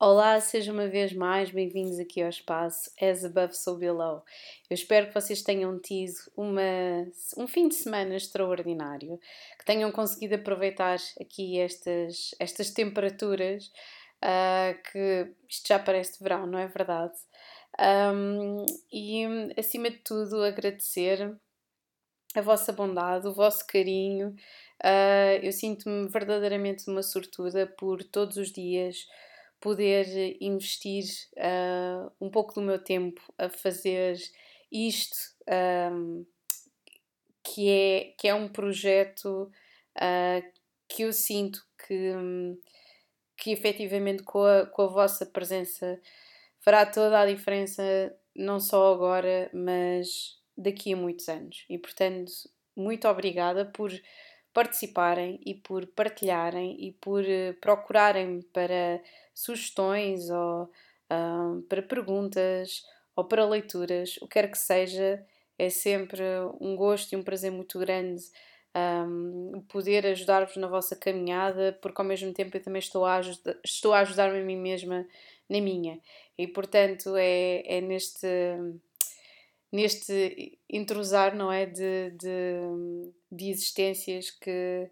Olá, sejam uma vez mais bem-vindos aqui ao espaço As Above So Below. Eu espero que vocês tenham tido uma, um fim de semana extraordinário, que tenham conseguido aproveitar aqui estas, estas temperaturas, uh, que isto já parece verão, não é verdade? Um, e acima de tudo, agradecer a vossa bondade, o vosso carinho. Uh, eu sinto-me verdadeiramente uma sortuda por todos os dias poder investir uh, um pouco do meu tempo a fazer isto, um, que, é, que é um projeto uh, que eu sinto que, que efetivamente com a, com a vossa presença fará toda a diferença, não só agora, mas daqui a muitos anos. E portanto, muito obrigada por participarem e por partilharem e por procurarem para sugestões ou uh, para perguntas ou para leituras, o que quer que seja, é sempre um gosto e um prazer muito grande um, poder ajudar-vos na vossa caminhada, porque ao mesmo tempo eu também estou a, ajuda, estou a ajudar-me a mim mesma na minha. E portanto é, é neste neste intrusar, não é? De, de, de existências que,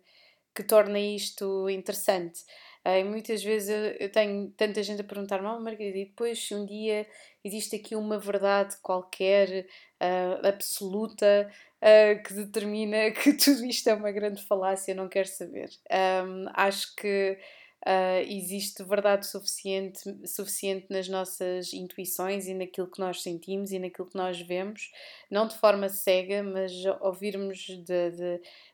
que torna isto interessante. Uh, e muitas vezes eu, tenho tanta gente a perguntar-me, oh, Margarida, e depois um dia existe aqui uma verdade qualquer, uh, absoluta, uh, que determina que tudo isto é uma grande falácia, não quero saber. Um, acho que Uh, existe verdade suficiente, suficiente nas nossas intuições e naquilo que nós sentimos e naquilo que nós vemos, não de forma cega, mas ouvirmos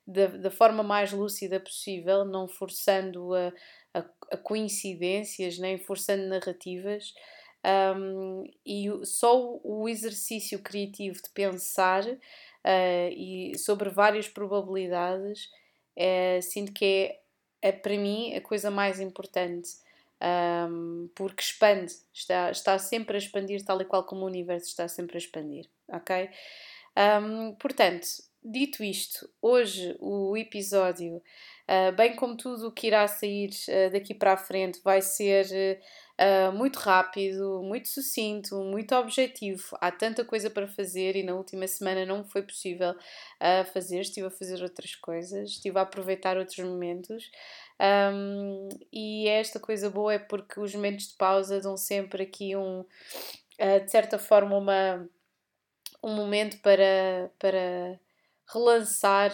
da forma mais lúcida possível, não forçando a, a, a coincidências, nem forçando narrativas. Um, e só o exercício criativo de pensar uh, e sobre várias probabilidades, uh, sinto que é é para mim a coisa mais importante. Um, porque expande, está, está sempre a expandir, tal e qual como o universo está sempre a expandir, ok? Um, portanto, dito isto, hoje o episódio, uh, bem como tudo o que irá sair uh, daqui para a frente, vai ser uh, muito rápido, muito sucinto, muito objetivo. Há tanta coisa para fazer e na última semana não foi possível fazer, estive a fazer outras coisas, estive a aproveitar outros momentos. Um, e esta coisa boa é porque os momentos de pausa dão sempre aqui um, de certa forma, uma, um momento para, para relançar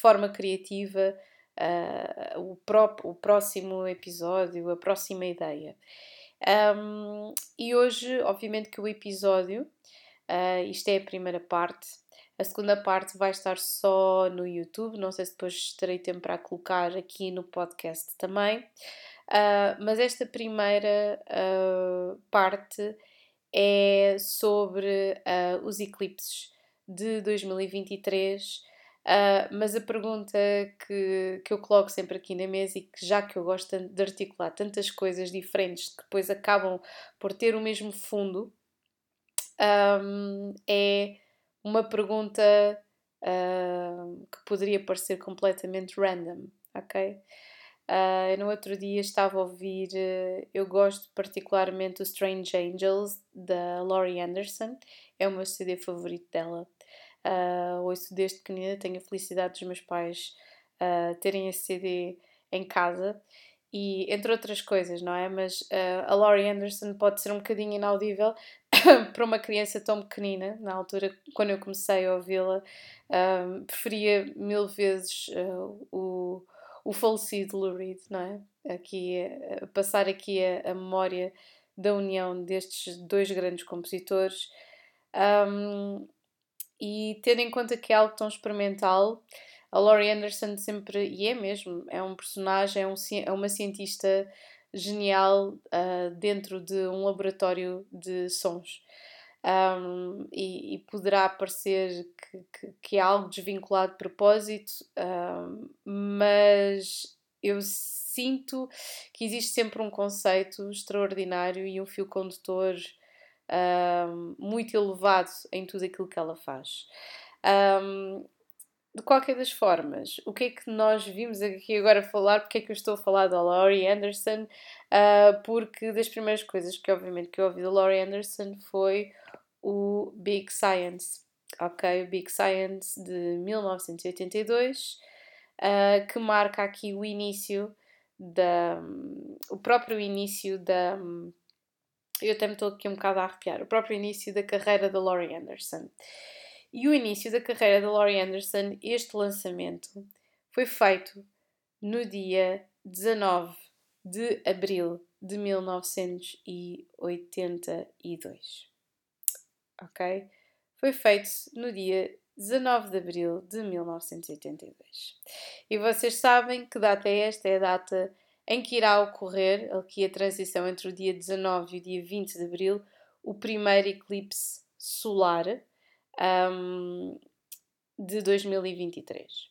forma criativa uh, o, pró o próximo episódio, a próxima ideia. Um, e hoje, obviamente, que o episódio, isto é a primeira parte, a segunda parte vai estar só no YouTube, não sei se depois terei tempo para colocar aqui no podcast também. Uh, mas esta primeira uh, parte é sobre uh, os eclipses de 2023. Mas a pergunta que, que eu coloco sempre aqui na mesa e que já que eu gosto de articular tantas coisas diferentes que depois acabam por ter o mesmo fundo, um, é uma pergunta uh, que poderia parecer completamente random, ok? Uh, no outro dia estava a ouvir, uh, eu gosto particularmente do Strange Angels da Laurie Anderson, é o meu CD favorito dela. Uh, ouço desde pequenina, tenho a felicidade dos meus pais uh, terem esse CD em casa e entre outras coisas, não é? Mas uh, a Laurie Anderson pode ser um bocadinho inaudível para uma criança tão pequenina. Na altura, quando eu comecei a ouvi-la, um, preferia mil vezes uh, o, o falecido Lou Reed, não é? Aqui, uh, passar aqui a, a, memória da união destes dois grandes compositores. Um, e tendo em conta que é algo tão experimental, a Laurie Anderson sempre, e é mesmo, é um personagem, é, um, é uma cientista genial uh, dentro de um laboratório de sons. Um, e, e, poderá parecer que, que, que, é algo desvinculado de propósito, um, mas eu sinto que existe sempre um conceito extraordinário e um fio condutor um, muito elevado em tudo aquilo que ela faz. de qualquer das formas, o que é que nós vimos aqui agora falar? Porque é que eu estou a falar da Laurie Anderson? Uh, porque das primeiras coisas que, obviamente, que eu ouvi da Laurie Anderson foi o Big Science, ok? O Big Science de 1982, uh, ah, que marca aqui o início da. o próprio início da. Eu até me estou aqui um bocado a arrepiar. O próprio início da carreira da Laurie Anderson. E o início da carreira da Laurie Anderson, este lançamento, foi feito no dia 19 de abril de 1982. Ok? Foi feito no dia 19 de abril de 1982. E vocês sabem que data é esta? É a data em que irá ocorrer, aqui a transição entre o dia 19 e o dia 20 de abril, o primeiro eclipse solar um, de 2023.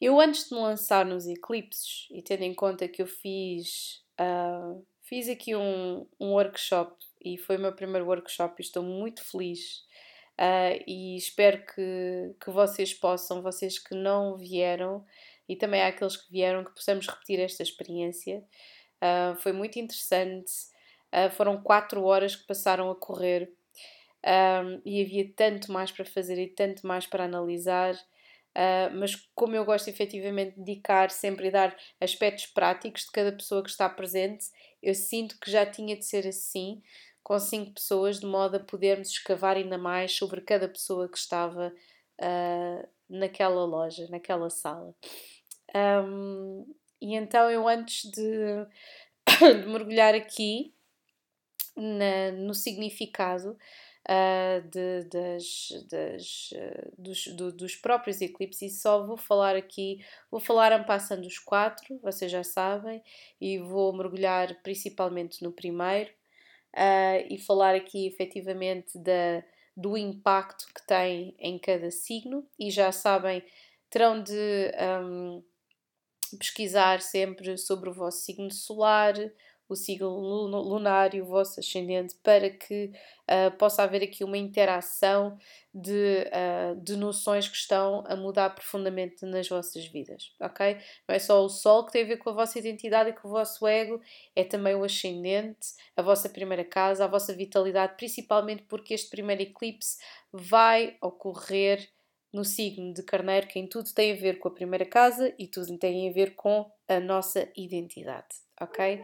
Eu, antes de me lançar nos eclipses, e tendo em conta que eu fiz, uh, fiz aqui um, um workshop, e foi o meu primeiro workshop, e estou muito feliz. Uh, e espero que, que vocês possam, vocês que não vieram, e também aqueles que vieram, que possamos repetir esta experiência. Uh, foi muito interessante. foram quatro horas que passaram a correr um, e havia tanto mais para fazer e tanto mais para analisar. Uh, mas como eu gosto efetivamente de dedicar sempre e dar aspectos práticos de cada pessoa que está presente, eu sinto que já tinha de ser assim, com cinco pessoas, de modo a podermos escavar ainda mais sobre cada pessoa que estava uh, naquela loja, naquela sala. Um, e então eu antes de, de mergulhar aqui na, no significado, uh, de, das, das, uh, dos, do, dos próprios eclipses e só vou falar aqui, vou falar passando os quatro, vocês já sabem, e vou mergulhar principalmente no primeiro uh, e falar aqui efetivamente da, do impacto que tem em cada signo e já sabem, terão de um, pesquisar sempre sobre o vosso signo solar, o signo lunar e o vosso ascendente para que uh, possa haver aqui uma interação de, uh, de noções que estão a mudar profundamente nas vossas vidas, ok? Não é só o Sol que tem a ver com a vossa identidade e com o vosso ego, é também o ascendente, a vossa primeira casa, a vossa vitalidade, principalmente porque este primeiro eclipse vai ocorrer no signo de Carneiro, que em tudo tem a ver com a primeira casa e tudo tem a ver com a nossa identidade, ok?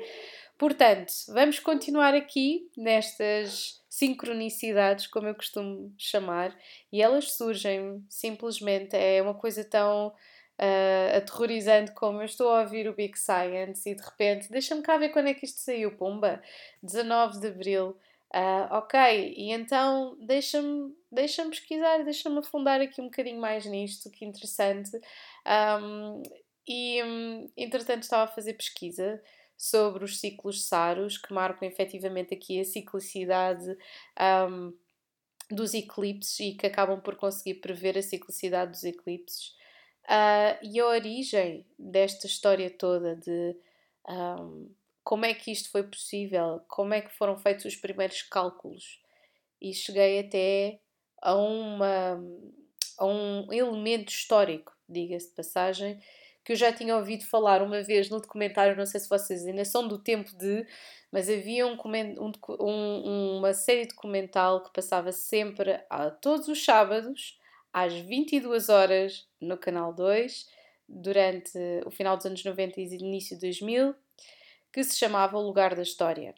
Portanto, vamos continuar aqui nestas sincronicidades, como eu costumo chamar, e elas surgem simplesmente, é uma coisa tão uh, aterrorizante como eu estou a ouvir o Big Science e de repente, deixa-me cá ver quando é que isto saiu, pumba, 19 de Abril. Uh, ok, e então deixa-me deixa pesquisar, deixa-me afundar aqui um bocadinho mais nisto, que interessante. Um, e entretanto estava a fazer pesquisa sobre os ciclos saros, que marcam efetivamente aqui a ciclicidade um, dos eclipses e que acabam por conseguir prever a ciclicidade dos eclipses. Uh, e a origem desta história toda de um, como é que isto foi possível, como é que foram feitos os primeiros cálculos. E cheguei até a, uma, a um elemento histórico, diga-se de passagem, que eu já tinha ouvido falar uma vez no documentário, não sei se vocês ainda são do tempo de, mas havia um, um, uma série documental que passava sempre a todos os sábados, às 22 horas, no Canal 2, durante o final dos anos 90 e início de 2000, que se chamava O Lugar da História.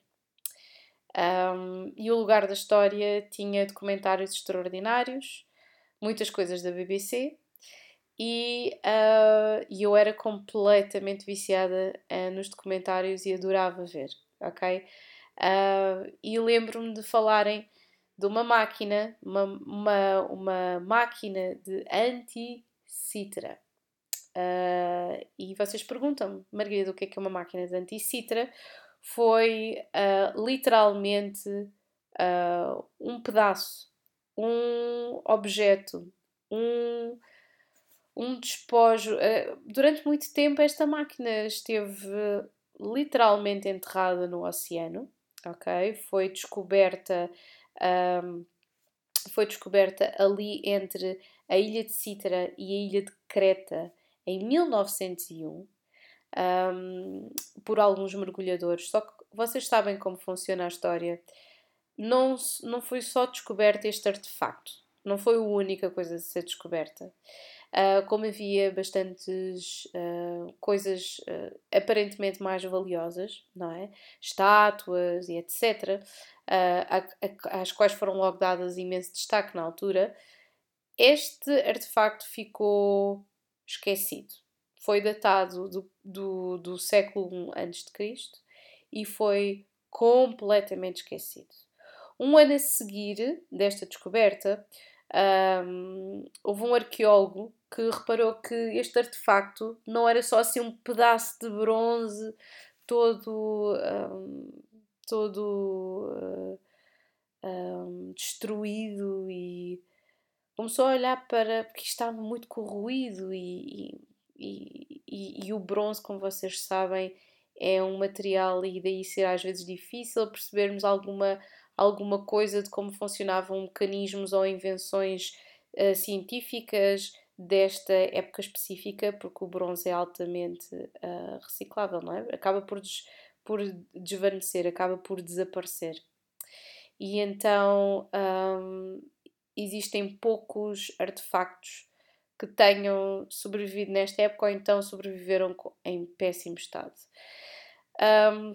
Um, e o Lugar da História tinha documentários extraordinários, muitas coisas da BBC, e uh, eu era completamente viciada uh, nos documentários e adorava ver, ok? Uh, e lembro-me de falarem de uma máquina, uma, uma, uma máquina de anti-citra. Uh, e vocês perguntam-me, Margarida, o que é que é uma máquina de anti-citra? Foi uh, literalmente uh, um pedaço, um objeto, um um despojo. Eh, durante muito tempo, esta máquina esteve literalmente enterrada no oceano, ok? Foi descoberta, um, foi descoberta ali entre a ilha de Citra e a ilha de Creta em 1901 um, por alguns mergulhadores. Só que vocês sabem como funciona a história. Não, não foi só descoberto este artefacto, não foi a única coisa a ser descoberta. Uh, como havia bastantes uh, coisas uh, aparentemente mais valiosas, não é? Estátuas e etc., às quais foram logo dadas imenso destaque na altura, este artefacto ficou esquecido. Foi datado do, do, do século I a.C. e foi completamente esquecido. Um ano a seguir desta descoberta, um, houve um arqueólogo que reparou que este artefacto não era só assim um pedaço de bronze todo, um, todo um, destruído e começou a olhar para porque estava muito corroído e, e, e, e, o bronze, como vocês sabem, é um material e daí será às vezes difícil percebermos alguma, alguma coisa de como funcionavam mecanismos ou invenções uh, científicas desta época específica, porque o bronze é altamente uh, reciclável, não é? Acaba por, des, por desvanecer, acaba por desaparecer. E então um, existem poucos artefactos que tenham sobrevivido nesta época ou então sobreviveram em péssimo estado. Um,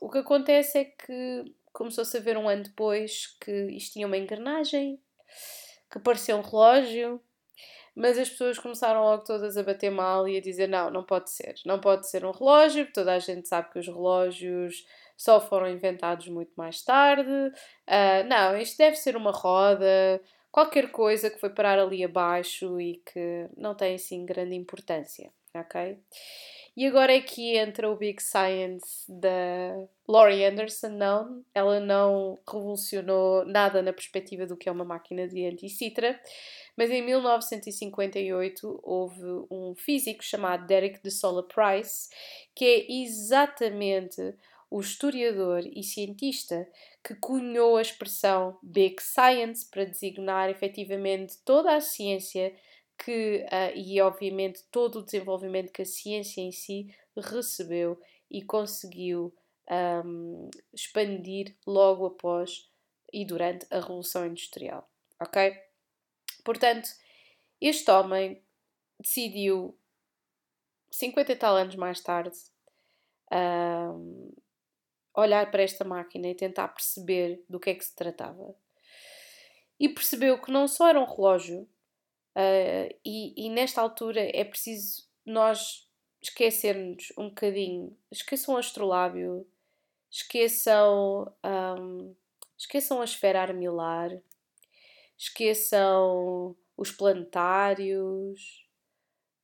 o que acontece é que começou-se a ver um ano depois que isto tinha uma engrenagem, que parecia um relógio, mas as pessoas começaram logo todas a bater mal e a dizer: não, não pode ser, não pode ser um relógio, porque toda a gente sabe que os relógios só foram inventados muito mais tarde. Uh, não, isto deve ser uma roda, qualquer coisa que foi parar ali abaixo e que não tem assim grande importância, ok? E agora é que entra o Big Science da Laurie Anderson, não, ela não revolucionou nada na perspectiva do que é uma máquina de anti-citra, mas em 1958 houve um físico chamado Derek de Sola Price, que é exatamente o historiador e cientista que cunhou a expressão Big Science para designar efetivamente toda a ciência que, uh, e obviamente todo o desenvolvimento que a ciência em si recebeu e conseguiu um, expandir logo após e durante a Revolução Industrial. Ok? Portanto, este homem decidiu, 50 e tal anos mais tarde, um, olhar para esta máquina e tentar perceber do que é que se tratava. E percebeu que não só era um relógio, Uh, e, e, nesta altura é preciso nós esquecermos um bocadinho. Esqueçam o astrolábio, esqueçam, um, esqueçam a esfera armilar, esqueçam os planetários,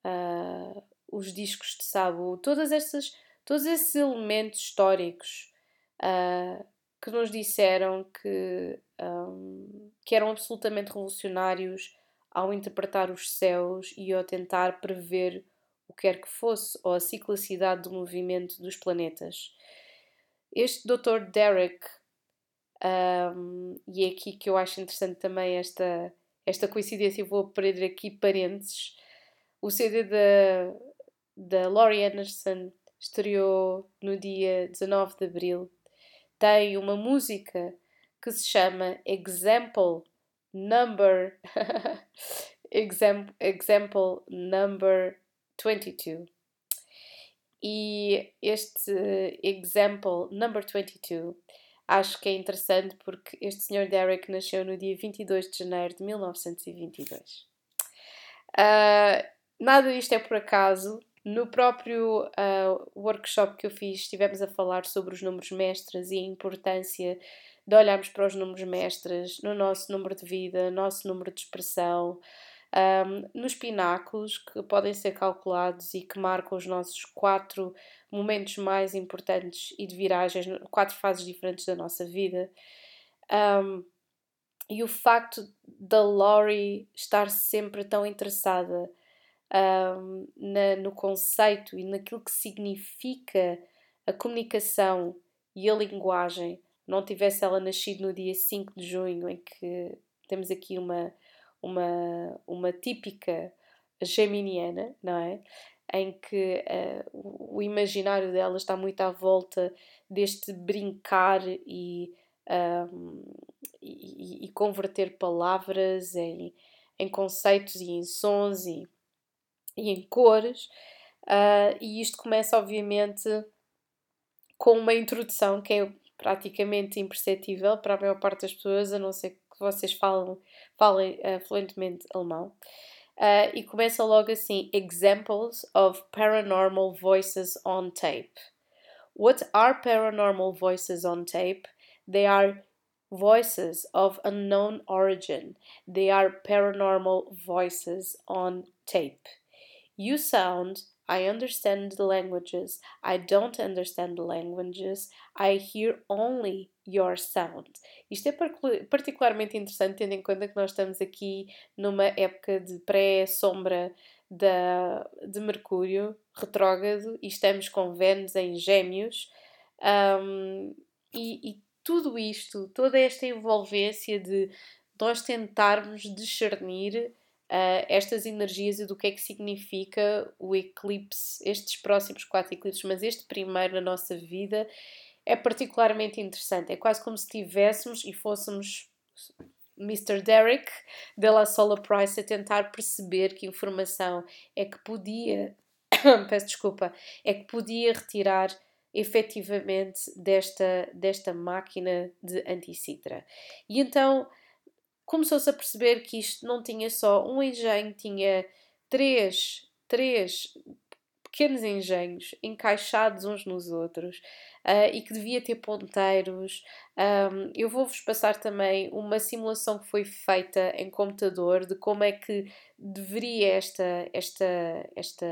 uh, os discos de Sabu, todas essas, todos esses elementos históricos uh, que nos disseram que, um, que eram absolutamente revolucionários ao interpretar os céus e ao tentar prever o que quer que fosse, ou a ciclicidade do movimento dos planetas. Este Dr. Derek, um, e é aqui que eu acho interessante também esta, esta coincidência, vou perder aqui parênteses. O CD da, da Laurie Anderson estreou no dia 19 de abril. Tem uma música que se chama Example number example, example number 22. E este example number 22 acho que é interessante porque este senhor Derek nasceu no dia 22 de janeiro de 1922. Uh, ah, nada disto é por acaso. No próprio uh, workshop que eu fiz, estivemos a falar sobre os números mestres e a importância de olharmos para os números mestres, no nosso número de vida, nosso número de expressão, um, nos pináculos que podem ser calculados e que marcam os nossos quatro momentos mais importantes e de viragens, quatro fases diferentes da nossa vida. Um, e o facto da Laurie estar sempre tão interessada um, na, no conceito e naquilo que significa a comunicação e a linguagem não tivesse ela nascido no dia 5 de junho, em que temos aqui uma, uma, uma típica geminiana, não é? Em que uh, o imaginário dela está muito à volta deste brincar e, um, e, e, converter palavras em, em conceitos e em sons e, e em cores. Uh, e isto começa, obviamente, com uma introdução que é praticamente imperceptível para a maior parte das pessoas, a não ser que vocês falam, falem uh, fluentemente alemão. Uh, e começa logo assim: Examples of paranormal voices on tape. What are paranormal voices on tape? They are voices of unknown origin. They are paranormal voices on tape. You sound I understand the languages. I don't understand the languages. I hear only your sound. Isto é particularmente interessante, tendo em conta que nós estamos aqui numa época de pré-sombra de Mercúrio retrógrado e estamos com Vênus em Gêmeos. Um, e, e tudo isto, toda esta envolvência de nós tentarmos discernir uh, estas energias e do que é que significa o eclipse, estes próximos quatro eclipses, mas este primeiro na nossa vida é particularmente interessante. É quase como se tivéssemos e fôssemos Mr. Derek de La Sola Price a tentar perceber que informação é que podia, peço desculpa, é que podia retirar efetivamente desta, desta máquina de anticitra. E então começou-se a perceber que isto não tinha só um engenho, tinha três, três pequenos engenhos encaixados uns nos outros uh, e que devia ter ponteiros. Um, eu vou-vos passar também uma simulação que foi feita em computador de como é que deveria esta, esta, esta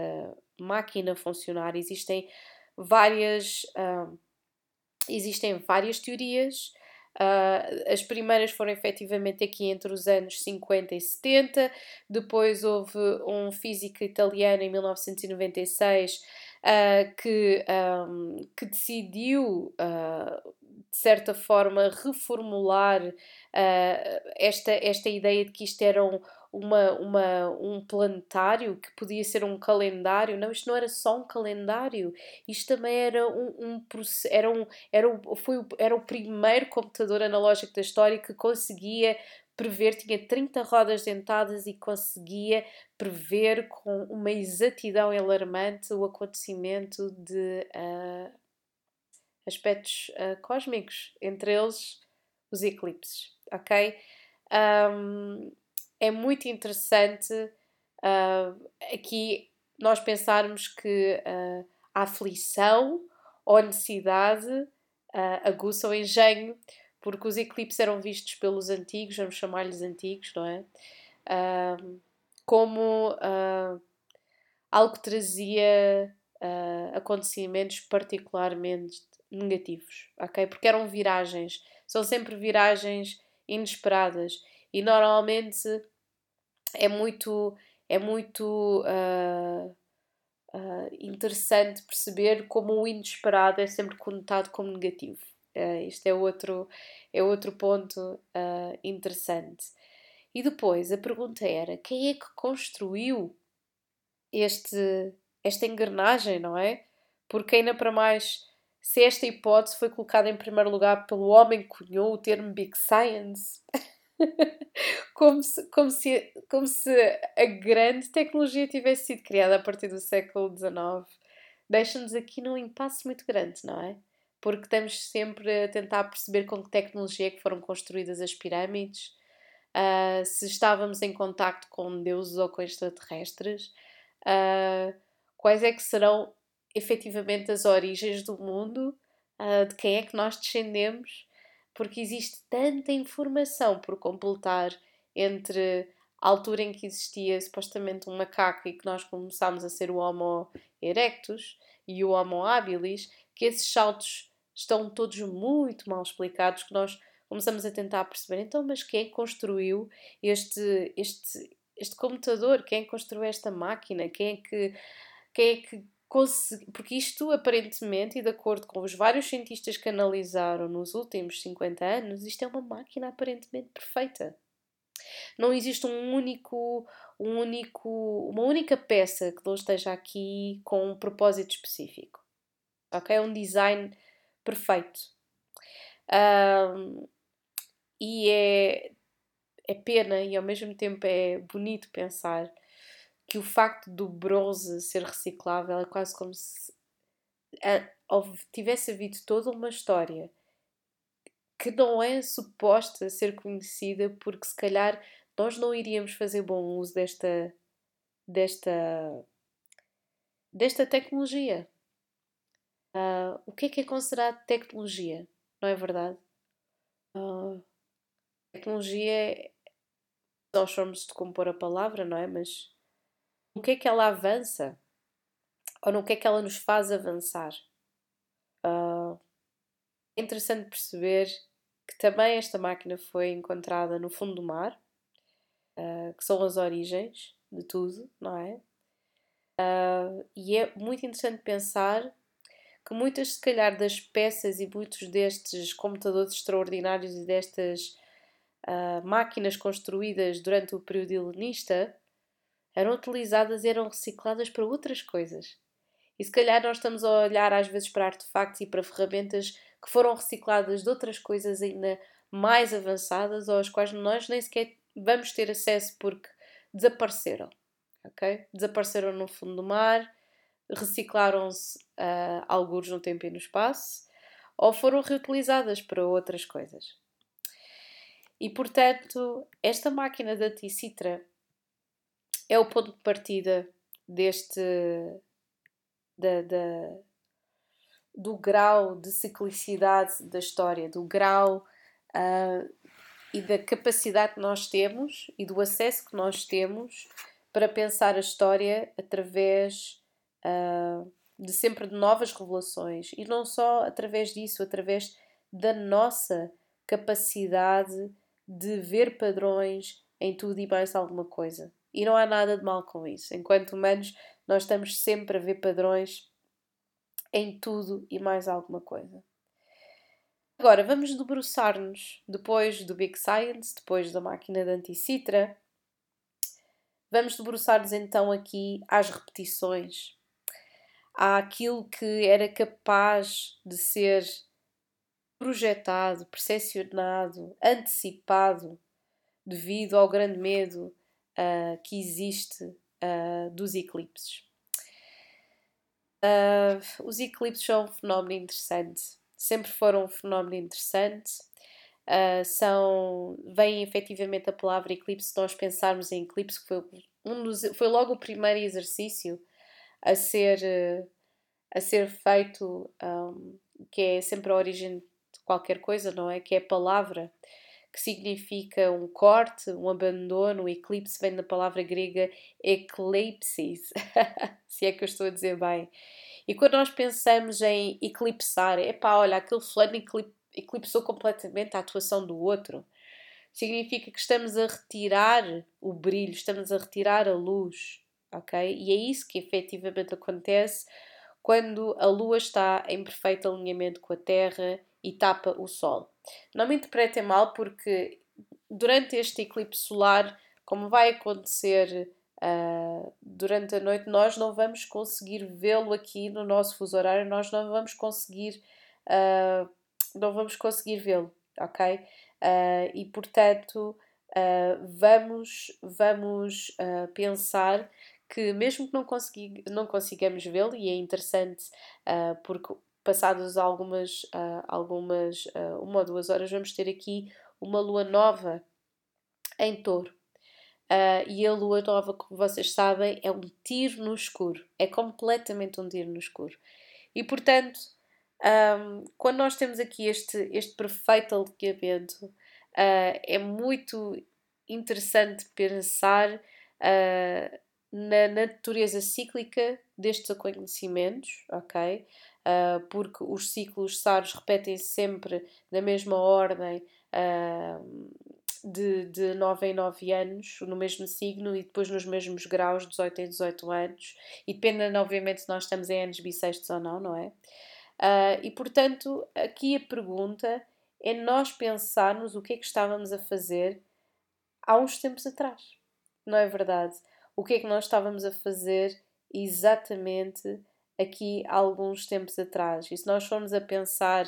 máquina funcionar. Existem várias, existem várias teorias. Uh, as primeiras foram efetivamente aqui entre os anos 50 e 70, depois houve um físico italiano em 1996 uh, ah, que, um, que decidiu, uh, de certa forma, reformular esta, esta ideia de que isto era um, uma, uma, um planetário que podia ser um calendário. Não, isto não era só um calendário, isto também era um, um era um, era um, foi, era o primeiro computador analógico da história que conseguia prever, tinha 30 rodas dentadas e conseguia prever com uma exatidão alarmante o acontecimento de uh, aspectos uh, cósmicos, entre eles os eclipses, ok? Um, é muito interessante uh, aqui nós pensarmos que uh, a aflição ou a necessidade uh, aguça o engenho, porque os eclipses eram vistos pelos antigos, vamos chamar-lhes antigos, não é? Uh, como algo que trazia acontecimentos particularmente negativos, ok? Porque eram viragens, são sempre viragens inesperadas e normalmente é muito, é muito uh, uh, interessante perceber como o inesperado é sempre conotado como negativo. Uh, isto é outro, é outro ponto interessante. E depois a pergunta era: quem é que construiu este, esta engrenagem, não é? Porque ainda para mais, se esta hipótese foi colocada em primeiro lugar pelo homem que cunhou o termo Big Science. como, se, como, se, como se a grande tecnologia tivesse sido criada a partir do século XIX. Deixa-nos aqui num impasse muito grande, não é? Porque estamos sempre a tentar perceber com que tecnologia é que foram construídas as pirâmides, uh, se estávamos em contacto com deuses ou com extraterrestres, uh, quais é que serão efetivamente as origens do mundo, uh, de quem é que nós descendemos porque existe tanta informação por completar entre a altura em que existia supostamente um macaco e que nós começámos a ser o Homo erectus e o Homo habilis, que esses saltos estão todos muito mal explicados, que nós começamos a tentar perceber, então, mas quem é construiu este, este, este computador? Quem é construiu esta máquina? Quem é que, quem é que porque isto aparentemente, e de acordo com os vários cientistas que analisaram nos últimos 50 anos, isto é uma máquina aparentemente perfeita. Não existe um único, um único, uma única peça que não esteja aqui com um propósito específico. Ok? É um design perfeito. Um, e é, é pena e ao mesmo tempo é bonito pensar que o facto do bronze ser reciclável é quase como se tivesse havido toda uma história que não é suposta ser conhecida porque se calhar nós não iríamos fazer bom uso desta desta desta tecnologia. Uh, o que é que é considerado tecnologia? Não é verdade? Uh, tecnologia nós formos de compor a palavra, não é? Mas o que é que ela avança? Ou no que é que ela nos faz avançar? Uh, é interessante perceber que também esta máquina foi encontrada no fundo do mar, uh, que são as origens de tudo, não é? Uh, e é muito interessante pensar que muitas, se calhar, das peças e muitos destes computadores extraordinários e destas máquinas construídas durante o período helenista eram utilizadas e eram recicladas para outras coisas. E se calhar nós estamos a olhar às vezes para artefactos e para ferramentas que foram recicladas de outras coisas ainda mais avançadas ou às quais nós nem sequer vamos ter acesso porque desapareceram. ok? Desapareceram no fundo do mar, reciclaram-se uh, alguns no tempo e no espaço ou foram reutilizadas para outras coisas. E portanto, esta máquina da Ticitra é o ponto de partida deste da, da, do grau de ciclicidade da história, do grau uh, e da capacidade que nós temos e do acesso que nós temos para pensar a história através uh, de sempre de novas revelações e não só através disso, através da nossa capacidade de ver padrões em tudo e mais alguma coisa. E não há nada de mal com isso. Enquanto humanos, nós estamos sempre a ver padrões em tudo e mais alguma coisa. Agora, vamos debruçar-nos, depois do Big Science, depois da máquina de Anticitra, vamos debruçar-nos então aqui às repetições, àquilo que era capaz de ser projetado, percepcionado, antecipado, devido ao grande medo uh, que existe uh, dos eclipses. Uh, os eclipses são um fenómeno interessante, sempre foram um fenómeno interessante. São, vem efetivamente a palavra eclipse, se nós pensarmos em eclipse, que foi, um dos, foi logo o primeiro exercício a ser, a ser feito, um, que é sempre a origem de qualquer coisa, não é? Que é a palavra que significa um corte, um abandono. O eclipse vem da palavra grega eclipsis, se é que eu estou a dizer bem. E quando nós pensamos em eclipsar, é olha, aquele fulano eclipsou completamente a atuação do outro. Significa que estamos a retirar o brilho, estamos a retirar a luz, ok? E é isso que efetivamente acontece quando a Lua está em perfeito alinhamento com a Terra e tapa o Sol. Não me interpretem mal, porque durante este eclipse solar, como vai acontecer uh, durante a noite, nós não vamos conseguir vê-lo aqui no nosso fuso horário, nós não vamos conseguir, uh, não vamos conseguir vê-lo, ok? Uh, e portanto, vamos, vamos pensar que mesmo que não, consegui, não consigamos vê-lo, e é interessante porque passadas algumas, uh, algumas uh, uma ou duas horas, vamos ter aqui uma lua nova em touro. Uh, e a lua nova, como vocês sabem, é um tiro no escuro. É completamente um tiro no escuro. E portanto, um, quando nós temos aqui este, este perfeito alinhamento, uh, é muito interessante pensar uh, na natureza cíclica destes acontecimentos, ok? Uh, porque os ciclos SARS repetem-se sempre na mesma ordem uh, de, de 9 em 9 anos, no mesmo signo e depois nos mesmos graus, 18 em 18 anos, e dependendo, obviamente, se nós estamos em anos bissextos ou não, não é? Uh, e portanto, aqui a pergunta é nós pensarmos o que é que estávamos a fazer há uns tempos atrás. Não é verdade? O que é que nós estávamos a fazer exatamente aqui há alguns tempos atrás? E se nós formos a pensar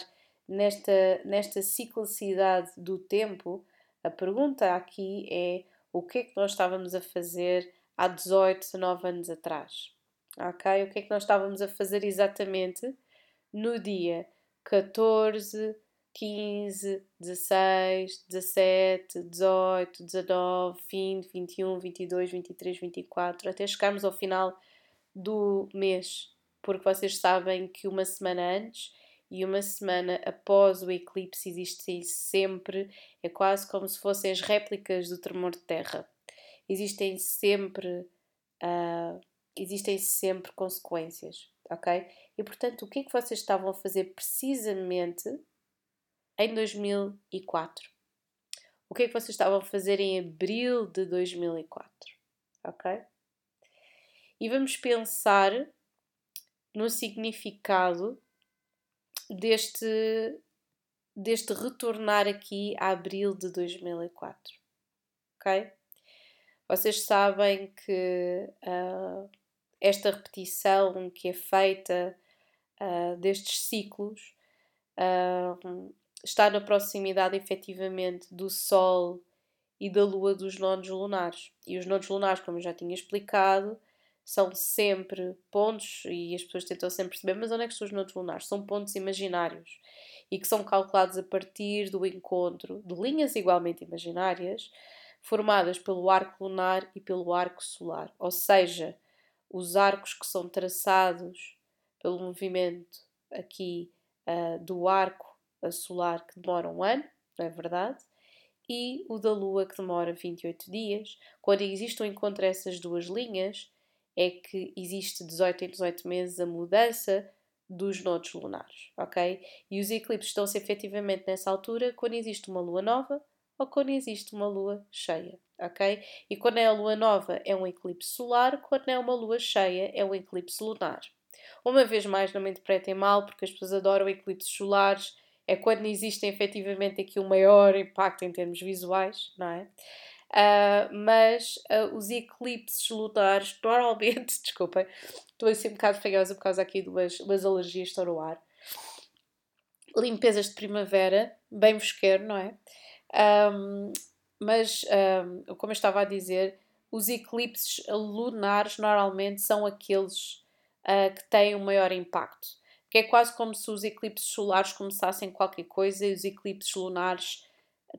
nesta, nesta ciclicidade do tempo, a pergunta aqui é o que é que nós estávamos a fazer há 18, 19 anos atrás? Ok? O que é que nós estávamos a fazer exatamente no dia 14, 15, 16, 17, 18, 19, 20, 21, 22, 23, 24, até chegarmos ao final do mês, porque vocês sabem que uma semana antes e uma semana após o eclipse existem sempre, é quase como se fossem as réplicas do tremor de terra. Existem sempre, uh, existem sempre consequências, ok? E portanto, o que é que vocês estavam a fazer precisamente em 2004? O que é que vocês estavam a fazer em abril de 2004? Ok? E vamos pensar no significado deste, deste retornar aqui a abril de 2004. Ok? Vocês sabem que uh, esta repetição que é feita uh, destes ciclos uh, está na proximidade efetivamente do Sol e da Lua dos nodos lunares. E os nodos lunares, como eu já tinha explicado, são sempre pontos, e as pessoas tentam sempre perceber, mas onde é que estão os nodos lunares? São pontos imaginários e que são calculados a partir do encontro de linhas igualmente imaginárias formadas pelo arco lunar e pelo arco solar, ou seja, os arcos que são traçados pelo movimento aqui uh, do arco solar que demora um ano, não é verdade? E o da Lua que demora 28 dias. Quando existe um encontro essas duas linhas, é que existe 18 em 18 meses a mudança dos nodos lunares, ok? E os eclipses estão-se efetivamente nessa altura quando existe uma lua nova ou quando existe uma lua cheia, ok? E quando é a lua nova é um eclipse solar, quando é uma lua cheia é um eclipse lunar. Uma vez mais, não me interpretem mal, porque as pessoas adoram eclipses solares, é quando existem efetivamente aqui o um maior impacto em termos visuais, não é? Uh, mas uh, os eclipses lunares, normalmente, desculpem, estou assim um bocado feiosa por causa aqui de umas, umas alergias estão no ar. Limpezas de primavera, bem vos quero, não é? Um, mas, um, como eu estava a dizer, os eclipses lunares normalmente são aqueles uh, que têm o maior impacto. Que é quase como se os eclipses solares começassem qualquer coisa e os eclipses lunares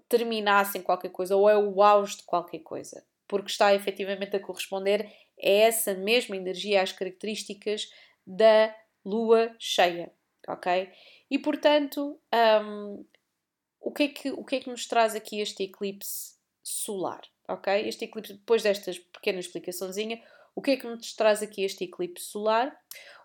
terminassem qualquer coisa ou é o auge de qualquer coisa, porque está efetivamente a corresponder a essa mesma energia, às características da lua cheia, ok? E portanto, um, o, que é que, o que é que nos traz aqui este eclipse solar, ok? Este eclipse, depois desta pequena explicaçãozinha, o que é que nos traz aqui este eclipse solar?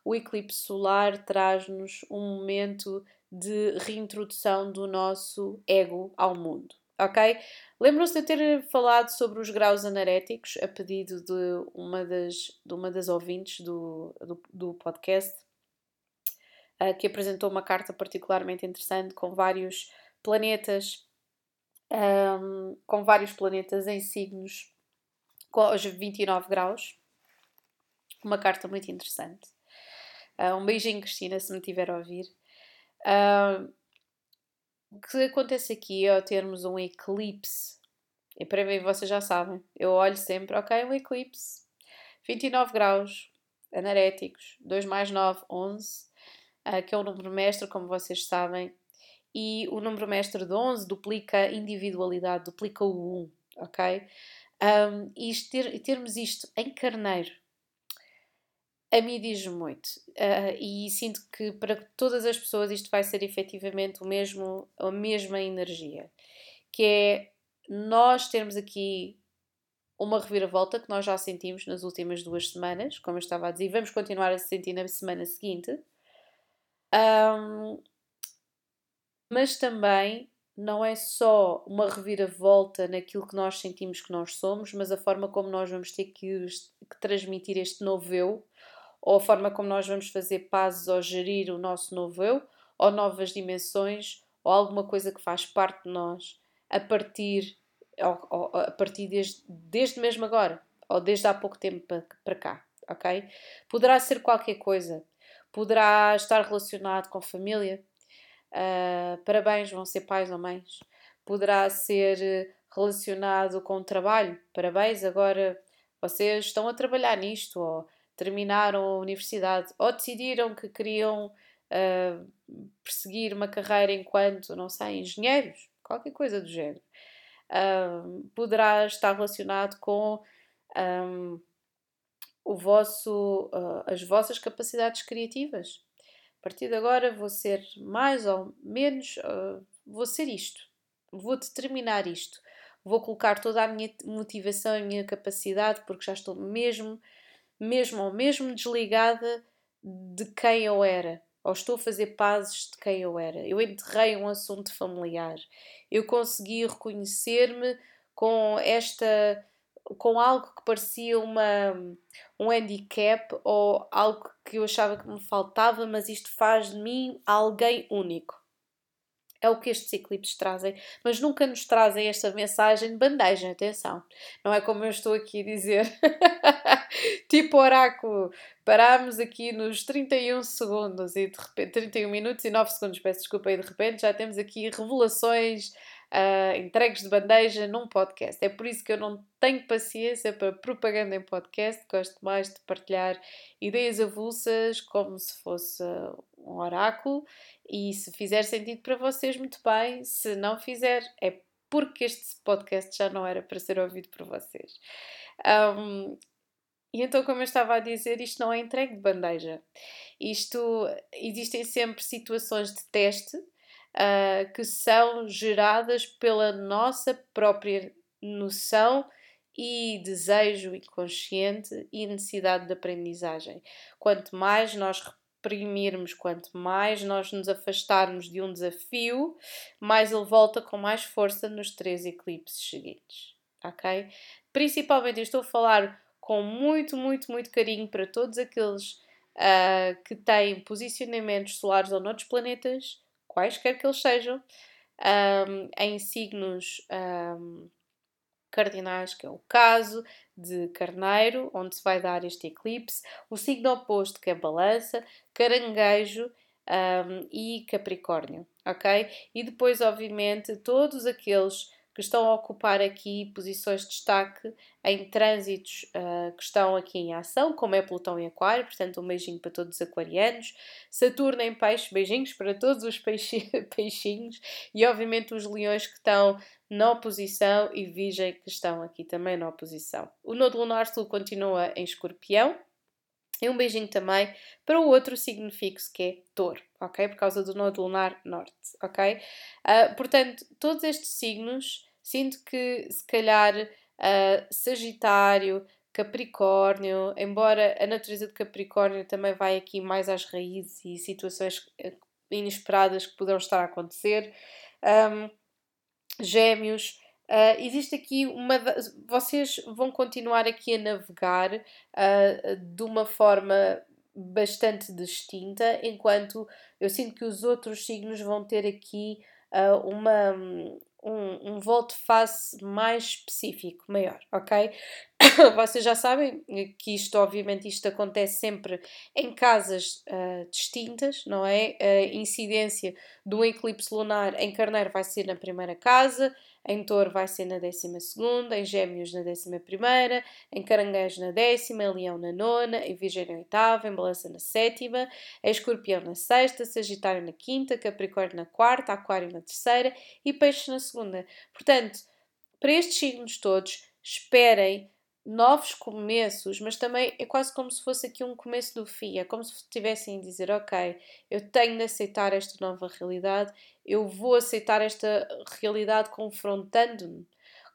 O eclipse solar traz-nos um momento de reintrodução do nosso ego ao mundo, ok? Lembram-se de eu ter falado sobre os graus anaréticos a pedido de uma das, de uma das ouvintes do, do, do podcast, uh, que apresentou uma carta particularmente interessante com vários planetas, um, com vários planetas em signos com os 29 graus. Uma carta muito interessante. Uh, um beijinho, Cristina, se me tiver a ouvir. O que acontece aqui é ao termos um eclipse, e para mim vocês já sabem, eu olho sempre, ok, um eclipse, 29 graus, anaréticos, 2 mais 9, 11, uh, que é o número mestre, como vocês sabem, e o número mestre de 11 duplica a individualidade, duplica o 1, ok? Um, e ter, termos isto em carneiro, a mim diz muito. Uh, e sinto que para todas as pessoas isto vai ser efetivamente o mesmo, a mesma energia. Que é nós termos aqui uma reviravolta que nós já sentimos nas últimas duas semanas, como eu estava a dizer, vamos continuar a sentir na semana seguinte. Um, mas também não é só uma reviravolta naquilo que nós sentimos que nós somos, mas a forma como nós vamos ter que, que transmitir este novo eu ou a forma como nós vamos fazer pazes ou gerir o nosso novo eu, ou novas dimensões, ou alguma coisa que faz parte de nós a partir a partir desde, desde mesmo agora, ou desde há pouco tempo para, cá, ok? Poderá ser qualquer coisa, poderá estar relacionado com família, uh, parabéns, vão ser pais ou mães, poderá ser relacionado com o trabalho, parabéns, agora vocês estão a trabalhar nisto, ou terminaram a universidade, ou decidiram que queriam uh, perseguir uma carreira enquanto, não sei, engenheiros, qualquer coisa do género. Uh, poderá estar relacionado com um, o vosso, uh, as vossas capacidades criativas. A partir de agora vou ser mais ou menos, vou ser isto, vou determinar isto, vou colocar toda a minha motivação e a minha capacidade, porque já estou mesmo, mesmo ou mesmo desligada de quem eu era, ou estou a fazer pazes de quem eu era. Eu enterrei um assunto familiar. Eu consegui reconhecer-me com esta com algo que parecia uma, um handicap ou algo que eu achava que me faltava, mas isto faz de mim alguém único. É o que estes eclipses trazem, mas nunca nos trazem esta mensagem de bandagem, atenção. Não é como eu estou aqui a dizer, tipo oráculo, parámos aqui nos 31 segundos e de repente, 31 minutos e 9 segundos, peço desculpa, e de repente já temos aqui revelações uh, entregues de bandeja num podcast. É por isso que eu não tenho paciência para propaganda em podcast, gosto mais de partilhar ideias avulsas como se fosse um oráculo e se fizer sentido para vocês, muito bem, se não fizer, é porque este podcast já não era para ser ouvido por vocês. Um, e então, como eu estava a dizer, isto não é entregue de bandeja. Isto existem sempre situações de teste uh, que são geradas pela nossa própria noção e desejo inconsciente e necessidade de aprendizagem. Quanto mais nós reprimirmos, quanto mais nós nos afastarmos de um desafio, mais ele volta com mais força nos três eclipses seguintes. Ok? Principalmente, eu estou a falar com muito, muito, muito carinho para todos aqueles uh, que têm posicionamentos solares ou noutros planetas quaisquer que eles sejam, um, em signos um, cardinais, que é o caso de Carneiro, onde se vai dar este eclipse, o signo oposto, que é Balança, Caranguejo um, e Capricórnio, ok? E depois, obviamente, todos aqueles que estão a ocupar aqui posições de destaque em trânsitos uh, que estão aqui em ação, como é Plutão em Aquário, portanto, um beijinho para todos os aquarianos, Saturno em Peixe, beijinhos para todos os peixe, peixinhos e, obviamente, os leões que estão na oposição e Virgem que estão aqui também na oposição. O Nodo Lunar Sul continua em Escorpião. E um beijinho também para o outro signo fixo que é Touro, ok? Por causa do Nodo Lunar Norte, ok? Uh, portanto, todos estes signos Sinto que, se calhar, uh, Sagitário, Capricórnio, embora a natureza de Capricórnio também vai aqui mais às raízes e situações eh, inesperadas que poderão estar a acontecer. Um, gêmeos, uh, existe aqui uma. Vocês vão continuar aqui a navegar uh, de uma forma bastante distinta, enquanto eu sinto que os outros signos vão ter aqui uh, uma, um, um volte-face mais específico, maior, ok? Vocês já sabem que isto, obviamente, isto acontece sempre em casas uh, distintas, não é? A incidência do eclipse lunar em Carneiro vai ser na primeira casa, em Touro vai ser na décima segunda, em Gêmeos na décima primeira, em Caranguejo na décima, em Leão na nona, em Virgem na oitava, em Balança na sétima, em Escorpião na sexta, Sagitário na quinta, Capricórnio na quarta, Aquário na terceira e Peixe na segunda. Portanto, para estes signos todos, esperem novos começos, mas também é quase como se fosse aqui um começo do fim. É como se estivessem a dizer: Ok, eu tenho de aceitar esta nova realidade, eu vou aceitar esta realidade confrontando-me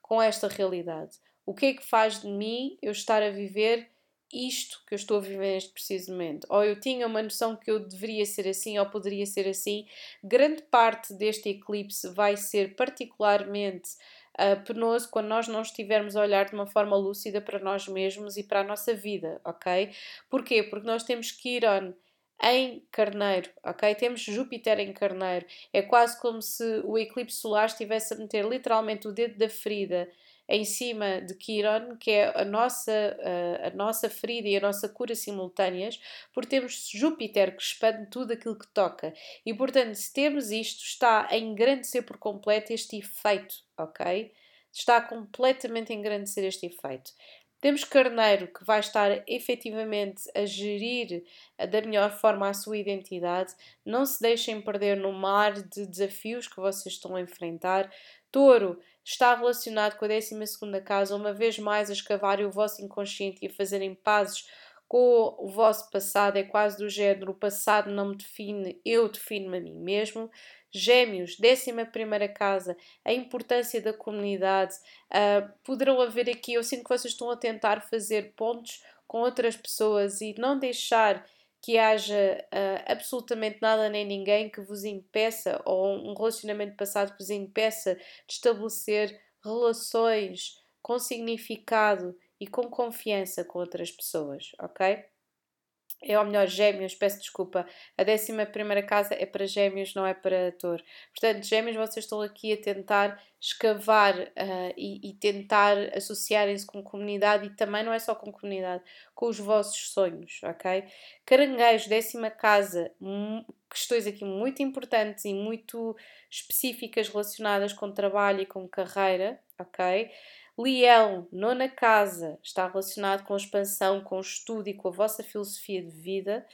com esta realidade. O que é que faz de mim eu estar a viver isto que eu estou a viver neste preciso momento? Ou eu tinha uma noção que eu deveria ser assim ou poderia ser assim. Grande parte deste eclipse vai ser particularmente uh, penoso quando nós não estivermos a olhar de uma forma lúcida para nós mesmos e para a nossa vida, ok? Porquê? Porque nós temos que ir on em Carneiro, ok? Temos Júpiter em Carneiro. É quase como se o eclipse solar estivesse a meter literalmente o dedo da ferida em cima de Quiron, que é a nossa, a, a nossa ferida e a nossa cura simultâneas, porque temos Júpiter que expande tudo aquilo que toca. E portanto, se temos isto, está a engrandecer por completo este efeito, ok? Está completamente a engrandecer este efeito. Temos Carneiro, que vai estar efetivamente a gerir da melhor forma a sua identidade. Não se deixem perder no mar de desafios que vocês estão a enfrentar. Touro está relacionado com a 12 casa, uma vez mais a escavarem o vosso inconsciente e a fazerem pazes com o vosso passado. É quase do género: o passado não me define, eu defino-me a mim mesmo. Gêmeos, 11 casa, a importância da comunidade. Uh, poderão haver aqui, eu sinto que vocês estão a tentar fazer pontos com outras pessoas e não deixar que haja uh, absolutamente nada nem ninguém que vos impeça, ou um relacionamento passado que vos impeça de estabelecer relações com significado e com confiança com outras pessoas, ok? É ou melhor, gêmeos, peço desculpa, a décima primeira casa é para gêmeos, não é para touro. Portanto, gêmeos, vocês estão aqui a tentar escavar uh, e, e, tentar associarem-se com comunidade e também não é só com comunidade, com os vossos sonhos, ok? Caranguejo, décima casa, questões aqui muito importantes e muito específicas relacionadas com trabalho e com carreira, ok? Leão, nona casa, está relacionado com a expansão, com o estudo e com a vossa filosofia de vida.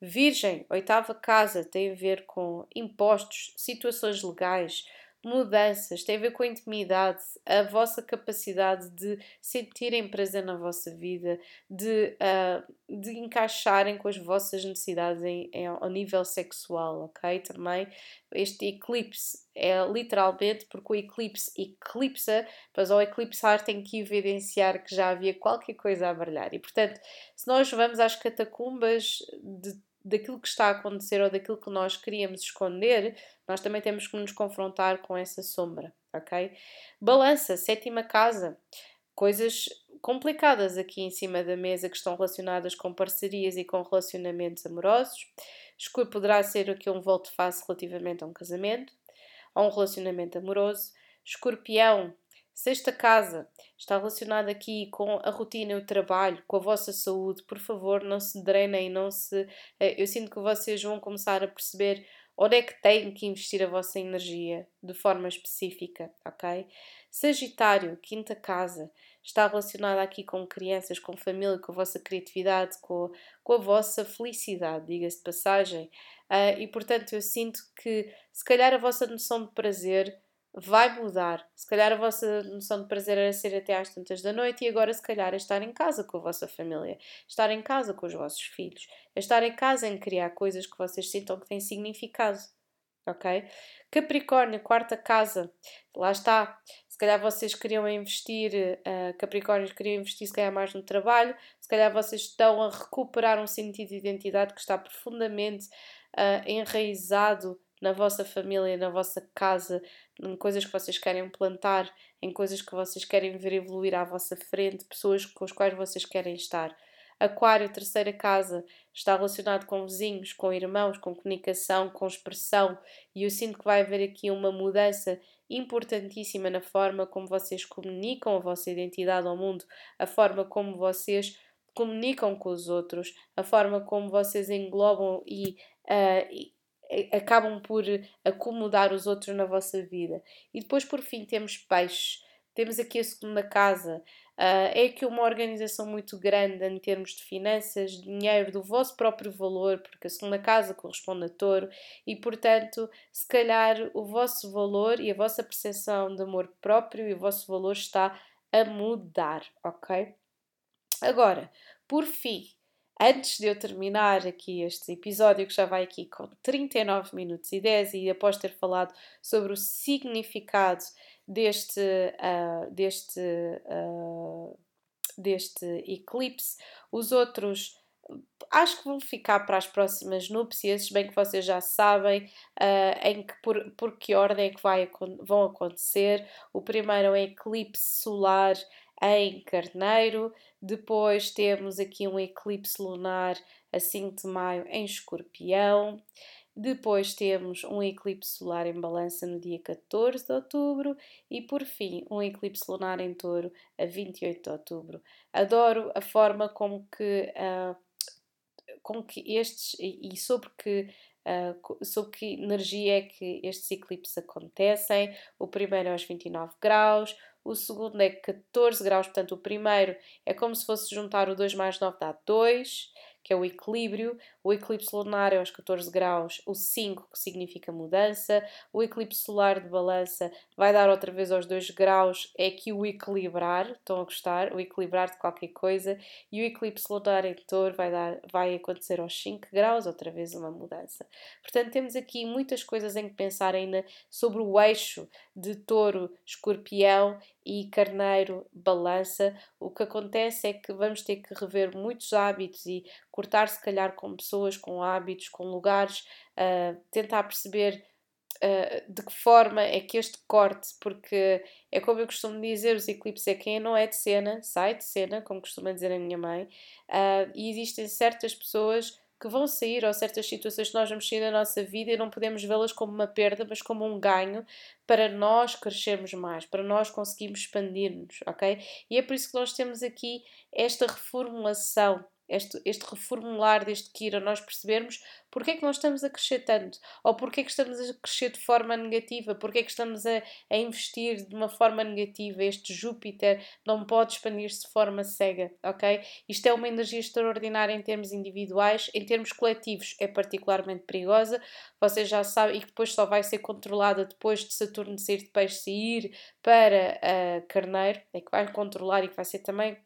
Virgem, oitava casa, tem a ver com impostos, situações legais, mudanças, tem a ver com a intimidade, a vossa capacidade de sentirem prazer na vossa vida, de, uh, de encaixarem com as vossas necessidades em, em, ao nível sexual, ok? Também este eclipse é literalmente porque o eclipse eclipsa, mas ao eclipsar tem que evidenciar que já havia qualquer coisa a brilhar. E portanto, se nós vamos às catacumbas de daquilo que está a acontecer ou daquilo que nós queríamos esconder, nós também temos que nos confrontar com essa sombra, ok? Balança, sétima casa, coisas complicadas aqui em cima da mesa que estão relacionadas com parcerias e com relacionamentos amorosos. Escuro poderá ser aqui um volte-face relativamente a um casamento, a um relacionamento amoroso. Escorpião, Sexta casa está relacionada aqui com a rotina e o trabalho, com a vossa saúde. Por favor, não se drenem, não se. Eh, eu sinto que vocês vão começar a perceber onde é que têm que investir a vossa energia de forma específica, ok? Sagitário, quinta casa, está relacionada aqui com crianças, com família, com a vossa criatividade, com, com a vossa felicidade, diga-se de passagem. Uh, e portanto, eu sinto que se calhar a vossa noção de prazer vai mudar. Se calhar a vossa noção de prazer era ser até às tantas da noite e agora se calhar é estar em casa com a vossa família, estar em casa com os vossos filhos, é estar em casa em criar coisas que vocês sintam que têm significado. Ok? Capricórnio, quarta casa, lá está. Se calhar vocês queriam investir, uh, Capricórnios queriam investir se calhar mais no trabalho, se calhar vocês estão a recuperar um sentido de identidade que está profundamente uh, enraizado na vossa família, na vossa casa, em coisas que vocês querem plantar, em coisas que vocês querem ver evoluir à vossa frente, pessoas com as quais vocês querem estar. Aquário, terceira casa, está relacionado com vizinhos, com irmãos, com comunicação, com expressão, e eu sinto que vai haver aqui uma mudança importantíssima na forma como vocês comunicam a vossa identidade ao mundo, a forma como vocês comunicam com os outros, a forma como vocês englobam e, uh, acabam por acomodar os outros na vossa vida. E depois, por fim, temos peixes. Temos aqui a segunda casa. Uh, é aqui uma organização muito grande em termos de finanças, dinheiro, do vosso próprio valor, porque a segunda casa corresponde a touro, e portanto, se calhar o vosso valor e a vossa percepção de amor próprio e o vosso valor está a mudar, ok? Agora, por fim, antes de eu terminar aqui este episódio, que já vai aqui com 39 minutos e 10, e após ter falado sobre o significado deste, uh, deste, uh, deste eclipse, os outros acho que vão ficar para as próximas núpcias, bem que vocês já sabem uh, em que, por, por que ordem é que vai, vão acontecer. O primeiro é um eclipse solar em Carneiro, depois temos aqui um eclipse lunar a 5 de maio em Escorpião. Depois temos um eclipse solar em balança no dia 14 de outubro e, por fim, um eclipse lunar em touro a 28 de outubro. Adoro a forma como que, uh, com que estes e sobre que Uh, sobre que energia é que estes eclipses acontecem. O primeiro é aos 29 graus, o segundo é 14 graus, portanto, o primeiro é como se fosse juntar o 2 mais 9 dá 2 que é o equilíbrio, o eclipse lunar é aos 14 graus, o 5, que significa mudança, o eclipse solar de balança vai dar outra vez aos 2 graus, é aqui o equilibrar, estão a gostar? O equilibrar de qualquer coisa, e o eclipse lunar em touro vai, dar, vai acontecer aos 5 graus, outra vez uma mudança. Portanto, temos aqui muitas coisas em que pensar ainda sobre o eixo de touro, escorpião e carneiro, balança. O que acontece é que vamos ter que rever muitos hábitos e cortar, se calhar, com pessoas, com hábitos, com lugares, uh, tentar perceber uh, de que forma é que este corte, porque é como eu costumo dizer, os eclipses é quem não é de cena, sai de cena, como costuma dizer a minha mãe, uh, e existem certas pessoas que vão sair ou certas situações que nós vamos sair da nossa vida e não podemos vê-las como uma perda, mas como um ganho para nós crescermos mais, para nós conseguirmos expandir-nos, ok? E é por isso que nós temos aqui esta reformulação este, este reformular deste Kira, nós percebermos porque é que nós estamos a crescer tanto, ou porque é que estamos a crescer de forma negativa, porque é que estamos a, a investir de uma forma negativa. Este Júpiter não pode expandir-se de forma cega, ok? Isto é uma energia extraordinária em termos individuais, em termos coletivos é particularmente perigosa. Vocês já sabem, e que depois só vai ser controlada depois de Saturno sair de peixe sair para uh, Carneiro, é que vai controlar e que vai ser também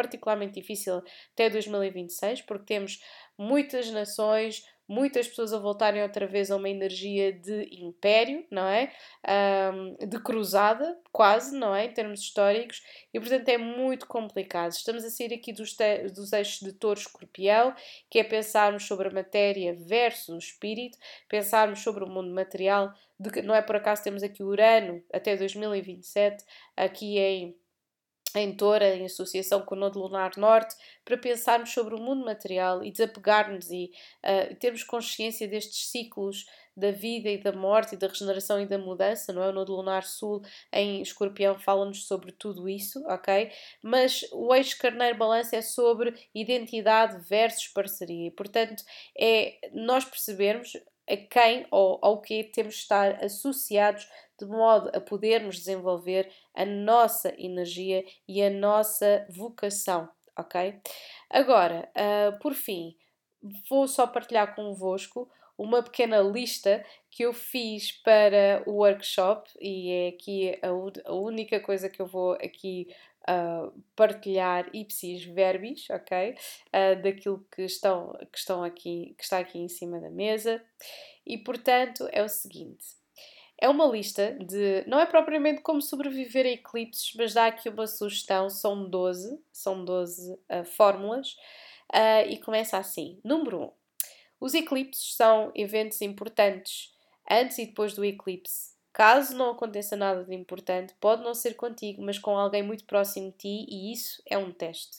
particularmente difícil até 2026, porque temos muitas nações, muitas pessoas a voltarem outra vez a uma energia de império, não é? Um, de cruzada, quase, não é? Em termos históricos, e portanto é muito complicado. Estamos a sair aqui dos, dos eixos de touro escorpião, que é pensarmos sobre a matéria versus o espírito, pensarmos sobre o mundo material, de, não é por acaso temos aqui Urano até 2027, aqui em em Tora, em associação com o Nodo Lunar Norte, para pensarmos sobre o mundo material e desapegar-nos e uh, termos consciência destes ciclos da vida e da morte e da regeneração e da mudança, não é? O Nodo Lunar Sul em Escorpião fala-nos sobre tudo isso, ok? Mas o eixo Carneiro Balança é sobre identidade versus parceria e, portanto, é nós percebermos a quem ou ao que temos de estar associados de modo a podermos desenvolver a nossa energia e a nossa vocação, ok? Agora, uh, por fim, vou só partilhar convosco uma pequena lista que eu fiz para o workshop e é aqui a, a única coisa que eu vou aqui uh, partilhar ipsis verbis, ok? Uh, daquilo que, estão, que, estão aqui, que está aqui em cima da mesa. E portanto é o seguinte: é uma lista de. Não é propriamente como sobreviver a eclipses, mas dá aqui uma sugestão. São 12, são 12 uh, fórmulas. Uh, e começa assim: número 1. Os eclipses são eventos importantes antes e depois do eclipse. Caso não aconteça nada de importante, pode não ser contigo, mas com alguém muito próximo de ti, e isso é um teste.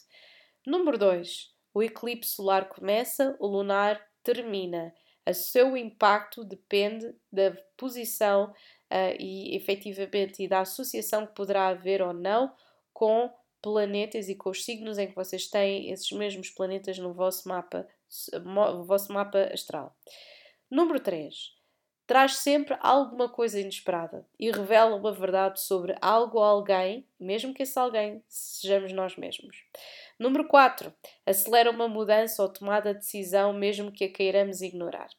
Número 2. O eclipse solar começa, o lunar termina. O seu impacto depende da posição uh, e efetivamente e da associação que poderá haver ou não com planetas e com os signos em que vocês têm esses mesmos planetas no vosso mapa, no vosso mapa astral. Número 3. Traz sempre alguma coisa inesperada e revela uma verdade sobre algo ou alguém, mesmo que esse alguém sejamos nós mesmos. Número 4. Acelera uma mudança ou tomada de decisão, mesmo que a queiramos ignorar.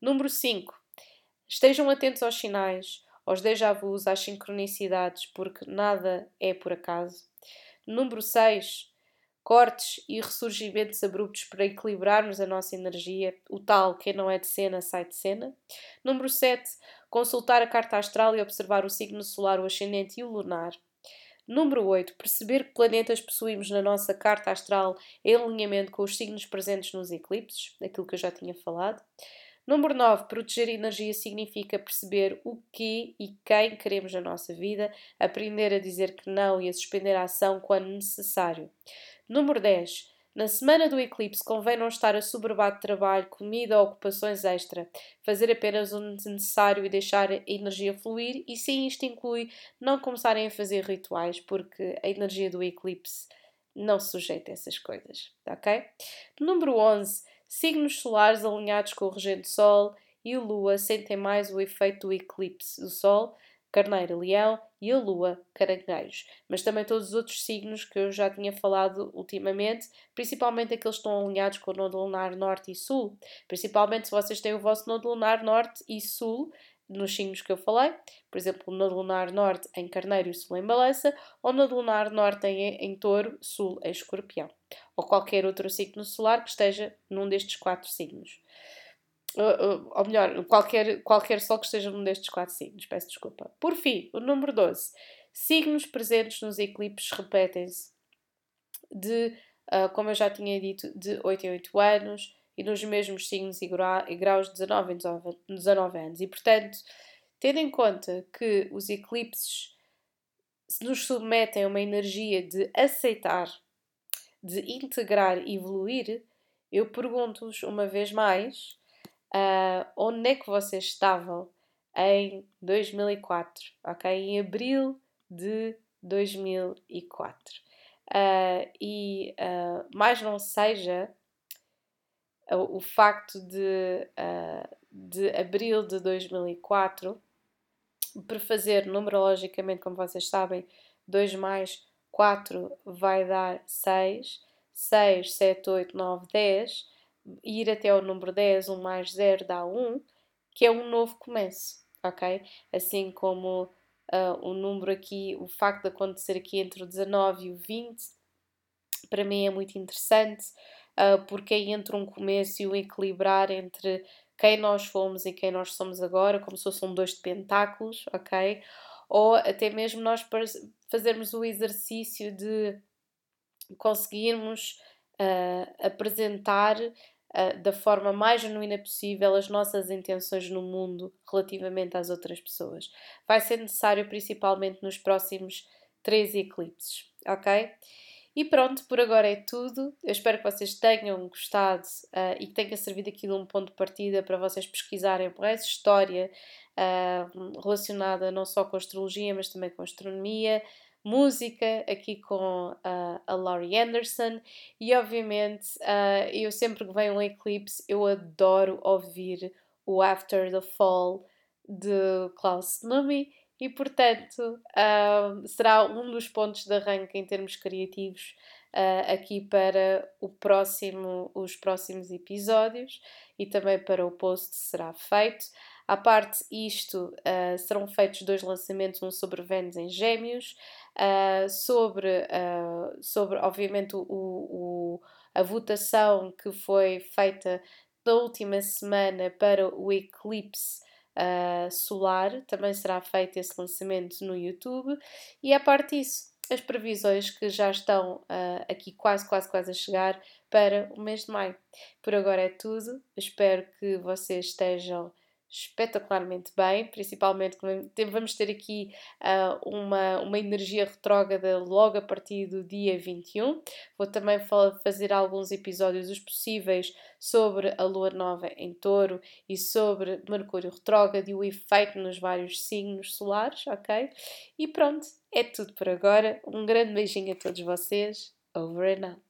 Número 5. Estejam atentos aos sinais, aos déjà vus, às sincronicidades, porque nada é por acaso. Número 6. Cortes e ressurgimentos abruptos para equilibrarmos a nossa energia, o tal quem não é de cena sai de cena. Número 7. Consultar a carta astral e observar o signo solar, o ascendente e o lunar. Número 8. Perceber que planetas possuímos na nossa carta astral em alinhamento com os signos presentes nos eclipses, aquilo que eu já tinha falado. Número 9. Proteger energia significa perceber o que e quem queremos na nossa vida, aprender a dizer que não e a suspender a ação quando necessário. Número 10. Na semana do eclipse, convém não estar a soberbar de trabalho, comida ou ocupações extra, fazer apenas o necessário e deixar a energia fluir, e sim, isto inclui não começarem a fazer rituais, porque a energia do eclipse não sujeita a essas coisas, ok? Número 11. Signos solares alinhados com o regente Sol e Lua sentem mais o efeito do eclipse do Sol, Carneiro, Leão e a Lua, Caranguejos. Mas também todos os outros signos que eu já tinha falado ultimamente, principalmente aqueles que estão alinhados com o nodo lunar Norte e Sul. Principalmente se vocês têm o vosso nodo lunar Norte e Sul nos signos que eu falei, por exemplo, o nodo lunar Norte em Carneiro e Sul em Balança, ou nodo lunar Norte em, em Touro, Sul em Escorpião, ou qualquer outro signo solar que esteja num destes quatro signos. Uh, ou melhor, qualquer, qualquer sol que esteja num destes quatro signos, peço desculpa. Por fim, o número 12. Signos presentes nos eclipses repetem-se de, uh, como eu já tinha dito, de 8 em 8 anos e nos mesmos signos e, graus de 19 em 19, 19 anos. E, portanto, tendo em conta que os eclipses nos submetem a uma energia de aceitar, de integrar e evoluir, eu pergunto-vos uma vez mais uh, onde é que vocês estavam em 2004, ok? Em abril de 2004. Uh, e uh, mais não seja o, facto de, uh, de abril de 2004 fazer numerologicamente, como vocês sabem, 2 mais 4 vai dar 6, 6, 7, 8, 9, 10 ir até o número 10, 1 mais 0 dá 1, que é um novo começo, ok? Assim como uh, o número aqui, o facto de acontecer aqui entre o 19 e o 20, para mim é muito interessante, uh, porque é entre um começo e um equilibrar entre quem nós fomos e quem nós somos agora, como se fossem dois de pentáculos, ok? Ou até mesmo nós fazermos o exercício de conseguirmos uh, apresentar uh, da forma mais genuína possível as nossas intenções no mundo relativamente às outras pessoas. Vai ser necessário principalmente nos próximos três eclipses, ok? E pronto, por agora é tudo. Eu espero que vocês tenham gostado uh, e que tenha servido aqui de um ponto de partida para vocês pesquisarem essa história uh, relacionada não só com astrologia, mas também com astronomia, música aqui com uh, a Laurie Anderson e obviamente eu sempre que vem um eclipse eu adoro ouvir o After the Fall de Klaus Numi e portanto uh, será um dos pontos de arranque em termos criativos aqui para o próximo, os próximos episódios e também para o post que será feito. À parte isto, uh, serão feitos dois lançamentos, um sobre Vênus em Gêmeos, uh, sobre, uh, sobre, obviamente, o, o, a votação que foi feita na última semana para o eclipse solar, também será feito esse lançamento no YouTube, e à parte disso, as previsões que já estão aqui quase, quase, quase a chegar para o mês de maio. Por agora é tudo, espero que vocês estejam espetacularmente bem, principalmente vamos ter aqui uh, uma, uma energia retrógrada logo a partir do dia 21. Vou também fazer alguns episódios os possíveis sobre a lua nova em touro e sobre Mercúrio retrógrado e o efeito nos vários signos solares, ok? E pronto, é tudo por agora. Um grande beijinho a todos vocês. Over and out.